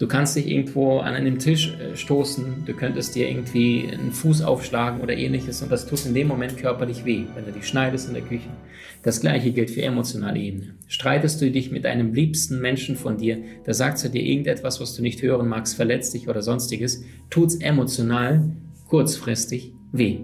Du kannst dich irgendwo an einem Tisch äh, stoßen, du könntest dir irgendwie einen Fuß aufschlagen oder ähnliches und das tut in dem Moment körperlich weh, wenn du dich schneidest in der Küche. Das gleiche gilt für emotionale Ebene. Streitest du dich mit einem liebsten Menschen von dir, da sagt er dir irgendetwas, was du nicht hören magst, verletzt dich oder sonstiges, tut's emotional kurzfristig weh.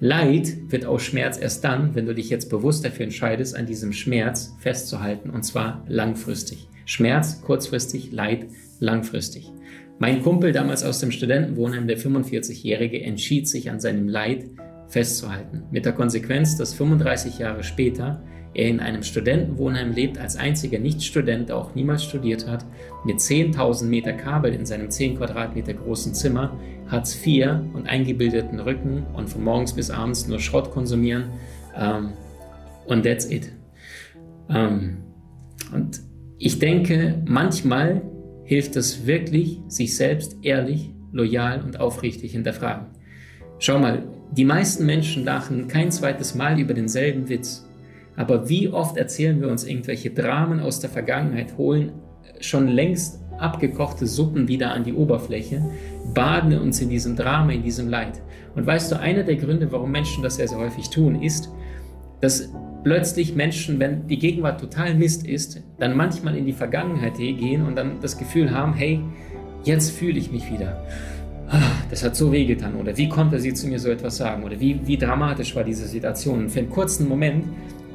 Leid wird aus Schmerz erst dann, wenn du dich jetzt bewusst dafür entscheidest, an diesem Schmerz festzuhalten und zwar langfristig. Schmerz kurzfristig, Leid langfristig. Mein Kumpel damals aus dem Studentenwohnheim, der 45-Jährige, entschied sich an seinem Leid festzuhalten. Mit der Konsequenz, dass 35 Jahre später er in einem Studentenwohnheim lebt, als einziger Nicht-Student, der auch niemals studiert hat, mit 10.000 Meter Kabel in seinem 10 Quadratmeter großen Zimmer, Hartz IV und eingebildeten Rücken und von morgens bis abends nur Schrott konsumieren ähm, und that's it. Ähm, und ich denke, manchmal hilft es wirklich, sich selbst ehrlich, loyal und aufrichtig hinterfragen. Schau mal, die meisten Menschen lachen kein zweites Mal über denselben Witz. Aber wie oft erzählen wir uns irgendwelche Dramen aus der Vergangenheit, holen schon längst abgekochte Suppen wieder an die Oberfläche, baden uns in diesem Drama, in diesem Leid. Und weißt du, einer der Gründe, warum Menschen das sehr, sehr häufig tun, ist, dass plötzlich Menschen, wenn die Gegenwart total Mist ist, dann manchmal in die Vergangenheit gehen und dann das Gefühl haben, hey, jetzt fühle ich mich wieder. Ah, das hat so wehgetan. Oder wie konnte sie zu mir so etwas sagen? Oder wie, wie dramatisch war diese Situation? Und für einen kurzen Moment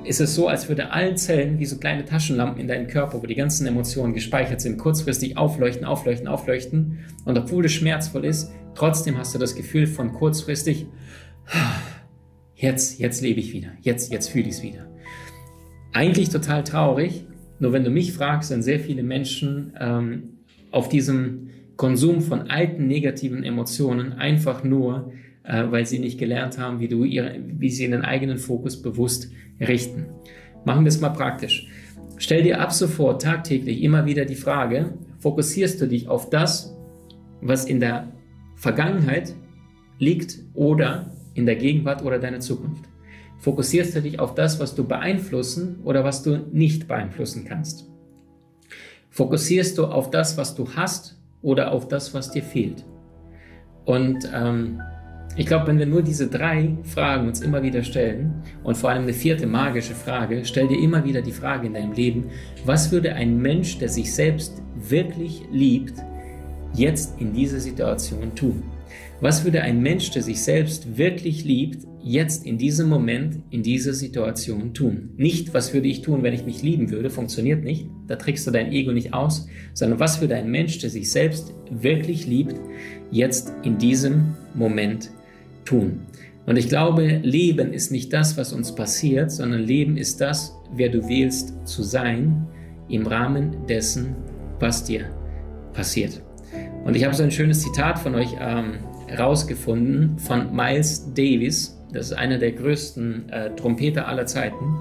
ist es so, als würde allen Zellen wie so kleine Taschenlampen in deinem Körper, wo die ganzen Emotionen gespeichert sind, kurzfristig aufleuchten, aufleuchten, aufleuchten. Und obwohl es schmerzvoll ist, trotzdem hast du das Gefühl von kurzfristig, ah, jetzt, jetzt lebe ich wieder, jetzt, jetzt fühle ich es wieder. Eigentlich total traurig, nur wenn du mich fragst, sind sehr viele Menschen ähm, auf diesem Konsum von alten negativen Emotionen einfach nur, äh, weil sie nicht gelernt haben, wie, du ihre, wie sie ihren eigenen Fokus bewusst richten. Machen wir es mal praktisch. Stell dir ab sofort tagtäglich immer wieder die Frage, fokussierst du dich auf das, was in der Vergangenheit liegt oder in der Gegenwart oder deiner Zukunft? Fokussierst du dich auf das, was du beeinflussen oder was du nicht beeinflussen kannst? Fokussierst du auf das, was du hast oder auf das, was dir fehlt? Und ähm, ich glaube, wenn wir nur diese drei Fragen uns immer wieder stellen und vor allem eine vierte magische Frage, stell dir immer wieder die Frage in deinem Leben, was würde ein Mensch, der sich selbst wirklich liebt, jetzt in dieser Situation tun? Was würde ein Mensch, der sich selbst wirklich liebt, jetzt in diesem Moment, in dieser Situation tun? Nicht, was würde ich tun, wenn ich mich lieben würde, funktioniert nicht, da trickst du dein Ego nicht aus, sondern was würde ein Mensch, der sich selbst wirklich liebt, jetzt in diesem Moment tun? Und ich glaube, Leben ist nicht das, was uns passiert, sondern Leben ist das, wer du wählst zu sein, im Rahmen dessen, was dir passiert. Und ich habe so ein schönes Zitat von euch ähm, rausgefunden von Miles Davis. Das ist einer der größten äh, Trompeter aller Zeiten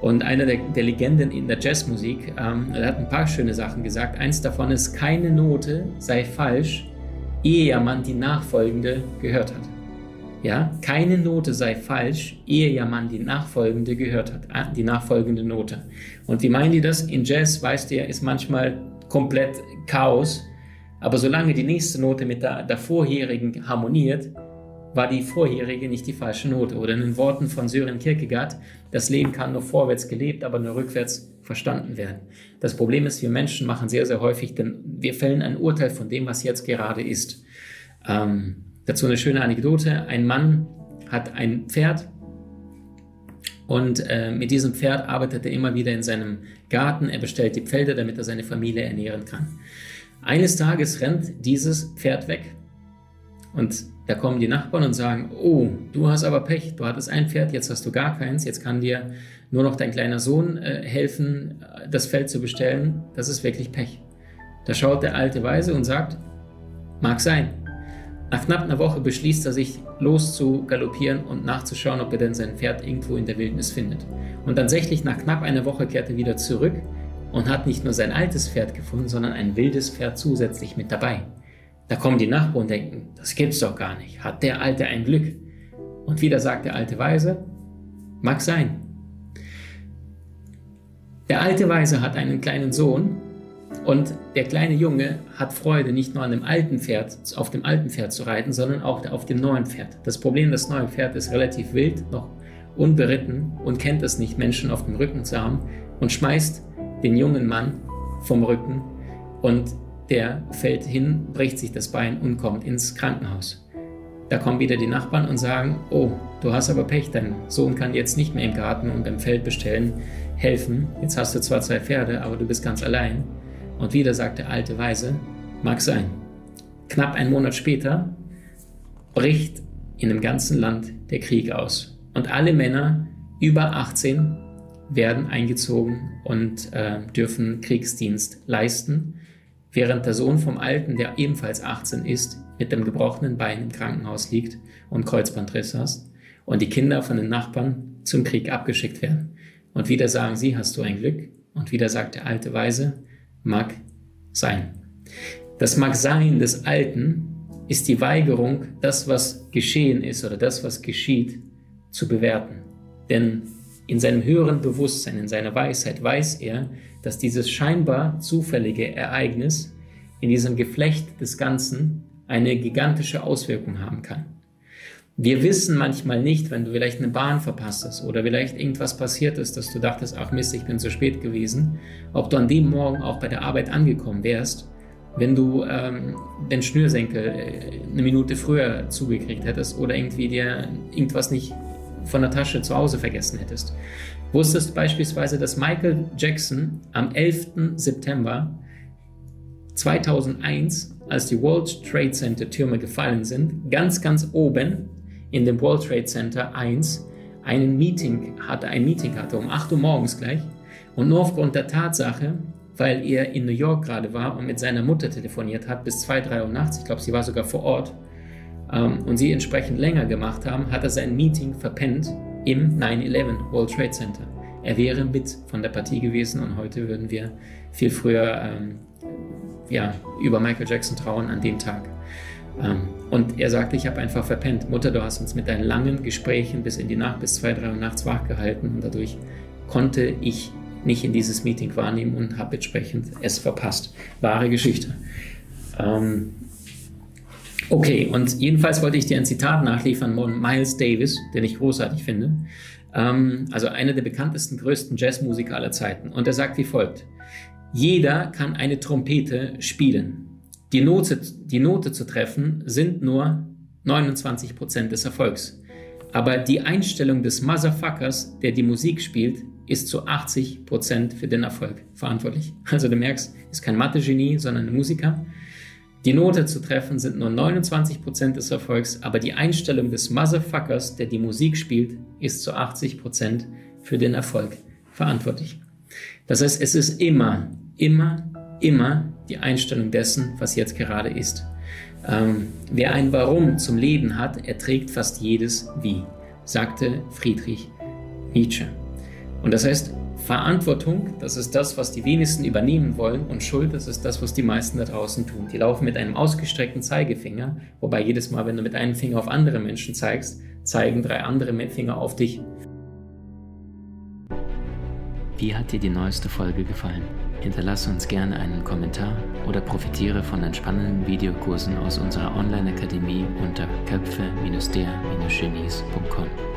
und einer der, der Legenden in der Jazzmusik. Ähm, er hat ein paar schöne Sachen gesagt. Eins davon ist, keine Note sei falsch, ehe man die nachfolgende gehört hat. Ja, keine Note sei falsch, ehe ja man die nachfolgende gehört hat, äh, die nachfolgende Note. Und wie meinen die das? In Jazz, weißt du ja, ist manchmal komplett Chaos aber solange die nächste Note mit der, der vorherigen harmoniert, war die vorherige nicht die falsche Note. Oder in den Worten von Sören Kierkegaard, das Leben kann nur vorwärts gelebt, aber nur rückwärts verstanden werden. Das Problem ist, wir Menschen machen sehr, sehr häufig, denn wir fällen ein Urteil von dem, was jetzt gerade ist. Ähm, dazu eine schöne Anekdote. Ein Mann hat ein Pferd und äh, mit diesem Pferd arbeitet er immer wieder in seinem Garten. Er bestellt die Pfelde, damit er seine Familie ernähren kann. Eines Tages rennt dieses Pferd weg. Und da kommen die Nachbarn und sagen, oh, du hast aber Pech, du hattest ein Pferd, jetzt hast du gar keins, jetzt kann dir nur noch dein kleiner Sohn äh, helfen, das Feld zu bestellen. Das ist wirklich Pech. Da schaut der alte Weise und sagt, Mag sein. Nach knapp einer Woche beschließt er sich, loszugaloppieren und nachzuschauen, ob er denn sein Pferd irgendwo in der Wildnis findet. Und tatsächlich nach knapp einer Woche kehrt er wieder zurück und hat nicht nur sein altes Pferd gefunden, sondern ein wildes Pferd zusätzlich mit dabei. Da kommen die Nachbarn und denken, das gibt's doch gar nicht. Hat der Alte ein Glück? Und wieder sagt der alte Weise, mag sein. Der alte Weise hat einen kleinen Sohn und der kleine Junge hat Freude, nicht nur an dem alten Pferd, auf dem alten Pferd zu reiten, sondern auch auf dem neuen Pferd. Das Problem, das neue Pferd ist relativ wild, noch unberitten und kennt es nicht, Menschen auf dem Rücken zu haben und schmeißt den jungen Mann vom Rücken und der fällt hin, bricht sich das Bein und kommt ins Krankenhaus. Da kommen wieder die Nachbarn und sagen, oh, du hast aber Pech, dein Sohn kann jetzt nicht mehr im Garten und im Feld bestellen, helfen. Jetzt hast du zwar zwei Pferde, aber du bist ganz allein. Und wieder sagt der alte Weise, mag sein. Knapp einen Monat später bricht in dem ganzen Land der Krieg aus. Und alle Männer über 18 werden eingezogen und äh, dürfen Kriegsdienst leisten, während der Sohn vom Alten, der ebenfalls 18 ist, mit dem gebrochenen Bein im Krankenhaus liegt und Kreuzbandriss hast und die Kinder von den Nachbarn zum Krieg abgeschickt werden. Und wieder sagen sie, hast du ein Glück? Und wieder sagt der alte Weise, mag sein. Das mag sein des Alten ist die Weigerung, das, was geschehen ist oder das, was geschieht, zu bewerten. Denn in seinem höheren Bewusstsein, in seiner Weisheit weiß er, dass dieses scheinbar zufällige Ereignis in diesem Geflecht des Ganzen eine gigantische Auswirkung haben kann. Wir wissen manchmal nicht, wenn du vielleicht eine Bahn verpasst hast oder vielleicht irgendwas passiert ist, dass du dachtest, ach Mist, ich bin zu spät gewesen, ob du an dem Morgen auch bei der Arbeit angekommen wärst, wenn du ähm, den Schnürsenkel äh, eine Minute früher zugekriegt hättest oder irgendwie dir irgendwas nicht von der Tasche zu Hause vergessen hättest. Wusstest beispielsweise, dass Michael Jackson am 11. September 2001, als die World Trade Center Türme gefallen sind, ganz, ganz oben in dem World Trade Center 1 einen Meeting hatte, ein Meeting hatte um 8 Uhr morgens gleich und nur aufgrund der Tatsache, weil er in New York gerade war und mit seiner Mutter telefoniert hat bis 2, 3 Uhr nachts, ich glaube, sie war sogar vor Ort, ähm, und sie entsprechend länger gemacht haben, hat er sein Meeting verpennt im 9-11 World Trade Center. Er wäre mit von der Partie gewesen und heute würden wir viel früher ähm, ja, über Michael Jackson trauern an dem Tag. Ähm, und er sagte, ich habe einfach verpennt. Mutter, du hast uns mit deinen langen Gesprächen bis in die Nacht, bis zwei, drei Uhr nachts wachgehalten und dadurch konnte ich nicht in dieses Meeting wahrnehmen und habe entsprechend es verpasst. Wahre Geschichte. Ähm, okay, und jedenfalls wollte ich dir ein Zitat nachliefern von Miles Davis, den ich großartig finde. Ähm, also einer der bekanntesten, größten Jazzmusiker aller Zeiten. Und er sagt wie folgt. Jeder kann eine Trompete spielen. Die Note, die Note zu treffen sind nur 29 Prozent des Erfolgs. Aber die Einstellung des Motherfuckers, der die Musik spielt, ist zu 80 Prozent für den Erfolg verantwortlich. Also du merkst, ist kein Mathe-Genie, sondern ein Musiker. Die Note zu treffen sind nur 29 Prozent des Erfolgs, aber die Einstellung des Motherfuckers, der die Musik spielt, ist zu 80 Prozent für den Erfolg verantwortlich. Das heißt, es ist immer, immer, immer die Einstellung dessen, was jetzt gerade ist. Ähm, wer ein Warum zum Leben hat, erträgt fast jedes Wie, sagte Friedrich Nietzsche. Und das heißt, Verantwortung, das ist das, was die wenigsten übernehmen wollen, und Schuld, das ist das, was die meisten da draußen tun. Die laufen mit einem ausgestreckten Zeigefinger, wobei jedes Mal, wenn du mit einem Finger auf andere Menschen zeigst, zeigen drei andere Finger auf dich. Wie hat dir die neueste Folge gefallen? Hinterlasse uns gerne einen Kommentar oder profitiere von entspannenden Videokursen aus unserer Online-Akademie unter köpfe-der-genies.com.